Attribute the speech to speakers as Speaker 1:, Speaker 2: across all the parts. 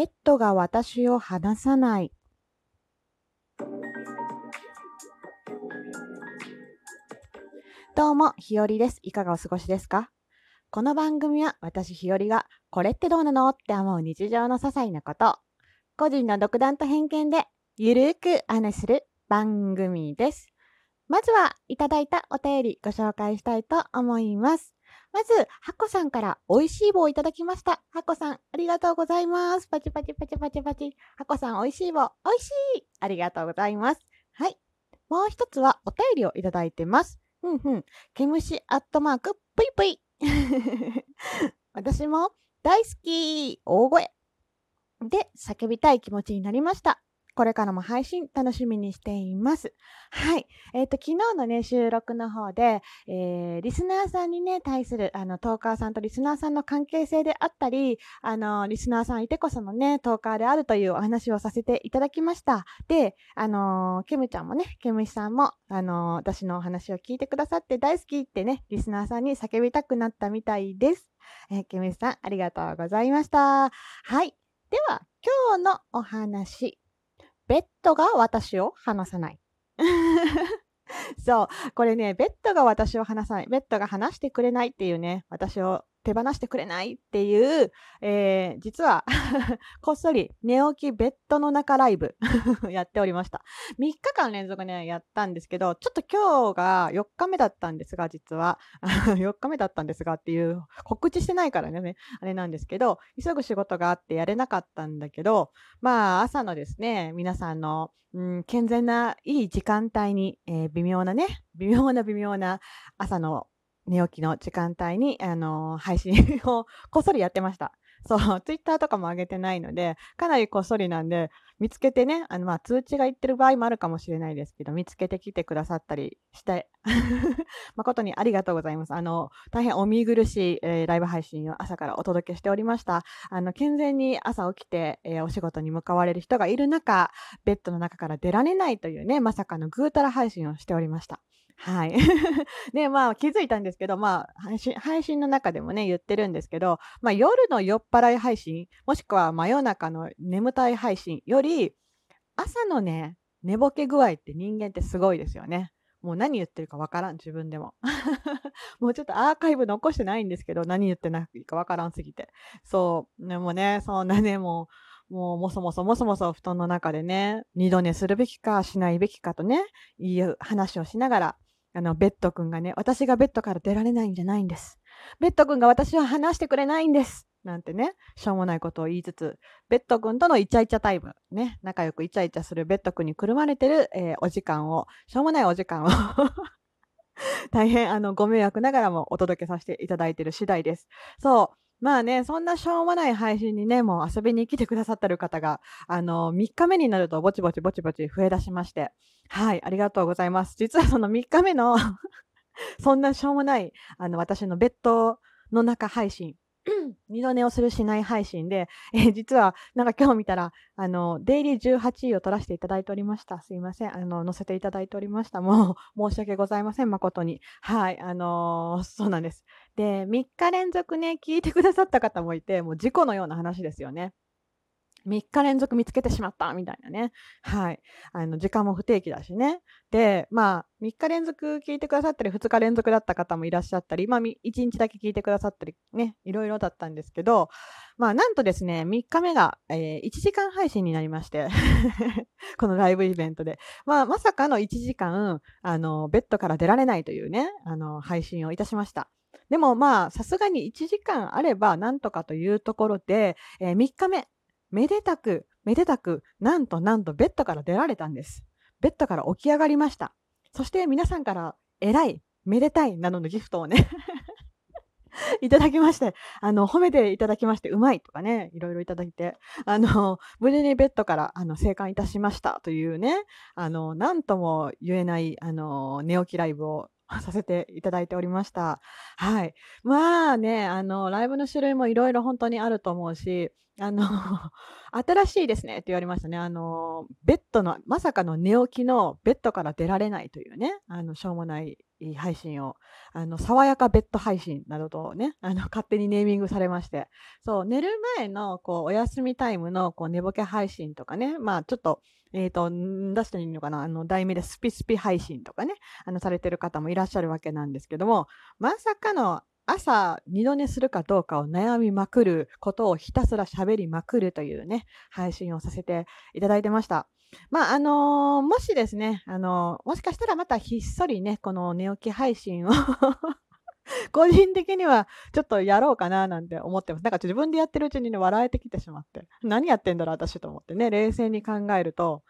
Speaker 1: ベッドが私を離さない。どうも、ひよりです。いかがお過ごしですか？この番組は私ひよりが、これってどうなのって思う日常の些細なこと、個人の独断と偏見で、ゆるーく話する番組です。まずは、いただいたお便りご紹介したいと思います。まず、はこさんから美味しい棒をいただきました。はこさん、ありがとうございます。パチパチパチパチパチ。はこさん、美味しい棒、美味しいありがとうございます。はい。もう一つはお便りをいただいてます。ふんふん。ケムシアットマーク、ぷいぷい。私も大好き大声で叫びたい気持ちになりました。これからも配信楽しみにしています。はい。えっ、と、昨日のね、収録の方で、えーリスナーさんにね、対する、あの、トーカーさんとリスナーさんの関係性であったり、あの、リスナーさんいてこそのね、トーカーであるというお話をさせていただきました。で、あのケムちゃんもね、ケムシさんも、あの私のお話を聞いてくださって大好きってね、リスナーさんに叫びたくなったみたいです。えーケムシさん、ありがとうございました。はい。では、今日のお話。ベッドが私を離さない。そう。これね、ベッドが私を離さない。ベッドが離してくれないっていうね、私を手放してくれないっていう、えー実は、こっそり寝起きベッドの中ライブ やっておりました。3日間連続ね、やったんですけど、ちょっと今日が4日目だったんですが、実は。4日目だったんですがっていう、告知してないからね、あれなんですけど、急ぐ仕事があってやれなかったんだけど、まあ、朝のですね、皆さんの、うん、健全ないい時間帯に、えー微妙なね、微妙な微妙な朝の寝起きの時間帯に、あの配信をこっそりやってました。そう、ツイッターとかも上げてないので、かなりこっそりなんで、見つけてね、あの、まあ、通知が言ってる場合もあるかもしれないですけど、見つけてきてくださったりして、誠にありがとうございます。あの、大変お見苦しい、えーライブ配信を朝からお届けしておりました。あの、健全に朝起きて、えーお仕事に向かわれる人がいる中、ベッドの中から出られないというね、まさかのぐうたら配信をしておりました。はい。で、まあ気づいたんですけど、まあ配信配信の中でもね、言ってるんですけど、まあ夜の酔っ払い配信、もしくは真夜中の眠たい配信より、朝のね、寝ぼけ具合って人間ってすごいですよね。もう何言ってるかわからん、自分でも。もうちょっとアーカイブ残してないんですけど、何言ってないかわからんすぎて。そう、でもね、そんなね、もう、もう、もそもそもそもそ布団の中でね、二度寝するべきかしないべきかとね、いう話をしながら、あの、ベッドくんがね、私がベッドから出られないんじゃないんです。ベッドくんが私を離してくれないんです。なんてね、しょうもないことを言いつつ、ベッドくんとのイチャイチャタイム、ね、仲良くイチャイチャするベッドくんにくるまれてる、えーお時間を、しょうもないお時間を、大変、あの、ご迷惑ながらもお届けさせていただいている次第です。そう。まあね、そんなしょうもない配信にね、もう遊びに来てくださってる方が、あの、3日目になるとぼちぼちぼちぼち増え出しまして、はい、ありがとうございます。実はその3日目の そんなしょうもない、あの、私のベッドの中配信、二度寝をするしない配信で、えー実は、なんか今日見たら、あの、デイリー18位を取らせていただいておりました。すいません。あの、載せていただいておりました。もう、申し訳ございません。誠に。はい。あのーそうなんです。で、3日連続ね、聞いてくださった方もいて、もう事故のような話ですよね。3日連続見つけてしまったみたいなね。はい。あの、時間も不定期だしね。で、まあ、3日連続聞いてくださったり、2日連続だった方もいらっしゃったり、まあ、1日だけ聞いてくださったり、ね、いろいろだったんですけど、まあ、なんとですね、3日目が、えー1時間配信になりまして、このライブイベントで。まあ、まさかの1時間、あの、ベッドから出られないというね、あの、配信をいたしました。でもまあ、さすがに1時間あればなんとかというところで、え3日目、めでたく、めでたく、なんとなんとベッドから出られたんです。ベッドから起き上がりました。そして皆さんから、偉い、めでたいなどのギフトをね、いただきまして、あの、褒めていただきまして、うまいとかね、いろいろいただいて、あの、無事にベッドから、あの、生還いたしましたというね、あの、なんとも言えない、あの、寝起きライブをさせていただいておりました。はい。まあね、あの、ライブの種類もいろいろ本当にあると思うし、あの、新しいですねって言われましたね。あの、ベッドの、まさかの寝起きのベッドから出られないというね、あの、しょうもない配信を、あの、爽やかベッド配信などとね、あの、勝手にネーミングされまして、そう、寝る前の、こう、お休みタイムの、こう、寝ぼけ配信とかね、まあ、ちょっと、えっ、ー、と、出していいのかな？あの、題名でスピスピ配信とかね、あの、されてる方もいらっしゃるわけなんですけども、まさかの朝二度寝するかどうかを悩みまくることをひたすら喋りまくるというね、配信をさせていただいてました。まあ、あのー、もしですね、あのー、もしかしたらまたひっそりね、この寝起き配信を 個人的にはちょっとやろうかななんて思ってます。なんか自分でやってるうちにね、笑えてきてしまって、何やってんだろう私と思ってね、冷静に考えると、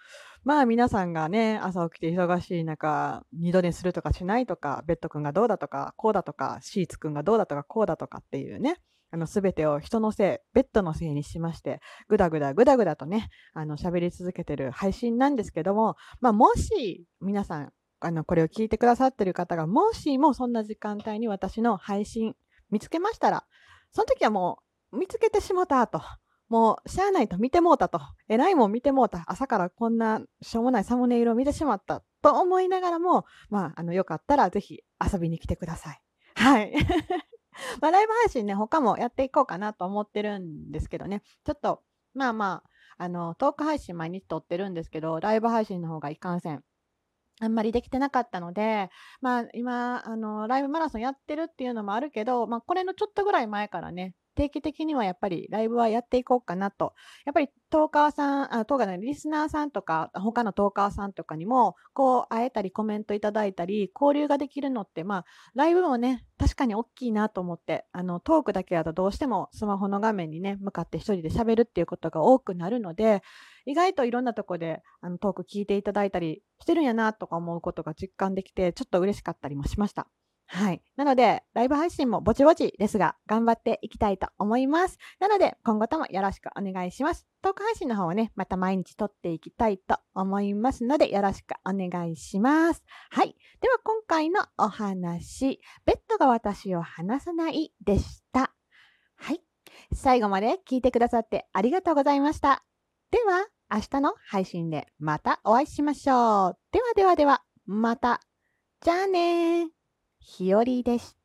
Speaker 1: まあ皆さんがね、朝起きて忙しい中、二度寝するとかしないとか、ベッド君がどうだとか、こうだとか、シーツ君がどうだとか、こうだとかっていうね、あの、すべてを人のせい、ベッドのせいにしまして、ぐだぐだぐだぐだとね、あの、喋り続けてる配信なんですけども、まあ、もし、皆さん、あの、これを聞いてくださってる方が、もしもそんな時間帯に私の配信見つけましたら、その時はもう、見つけてしもたと。もう、しゃあないと見てもうたと。えらいもん見てもうた。朝からこんなしょうもないサムネイルを見てしまった。と思いながらも、まあ、あの、よかったらぜひ遊びに来てください。はい。まあ、ライブ配信ね、他もやっていこうかなと思ってるんですけどね、ちょっと、まあまあ、あの、トーク配信毎日撮ってるんですけど、ライブ配信の方がいかんせん。あんまりできてなかったので、まあ今、あの、ライブマラソンやってるっていうのもあるけど、まあこれのちょっとぐらい前からね、定期的にはやっぱりライブはやっていこうかなと。やっぱりトーカーさん、あトーカーのリスナーさんとか、他のトーカーさんとかにも、こう、会えたりコメントいただいたり、交流ができるのって、まあ、ライブもね、確かに大きいなと思って、あの、トークだけだとどうしてもスマホの画面にね、向かって一人で喋るっていうことが多くなるので、意外といろんなとこであのトーク聞いていただいたりしてるんやなとか思うことが実感できて、ちょっと嬉しかったりもしました。はい。なので、ライブ配信もぼちぼちですが、頑張っていきたいと思います。なので、今後ともよろしくお願いします。トーク配信の方はね、また毎日撮っていきたいと思いますので、よろしくお願いします。はい。では、今回のお話、ベッドが私を離さないでした。はい。最後まで聞いてくださってありがとうございました。では、明日の配信でまたお会いしましょう。ではではでは、また。じゃあねー。日和でした。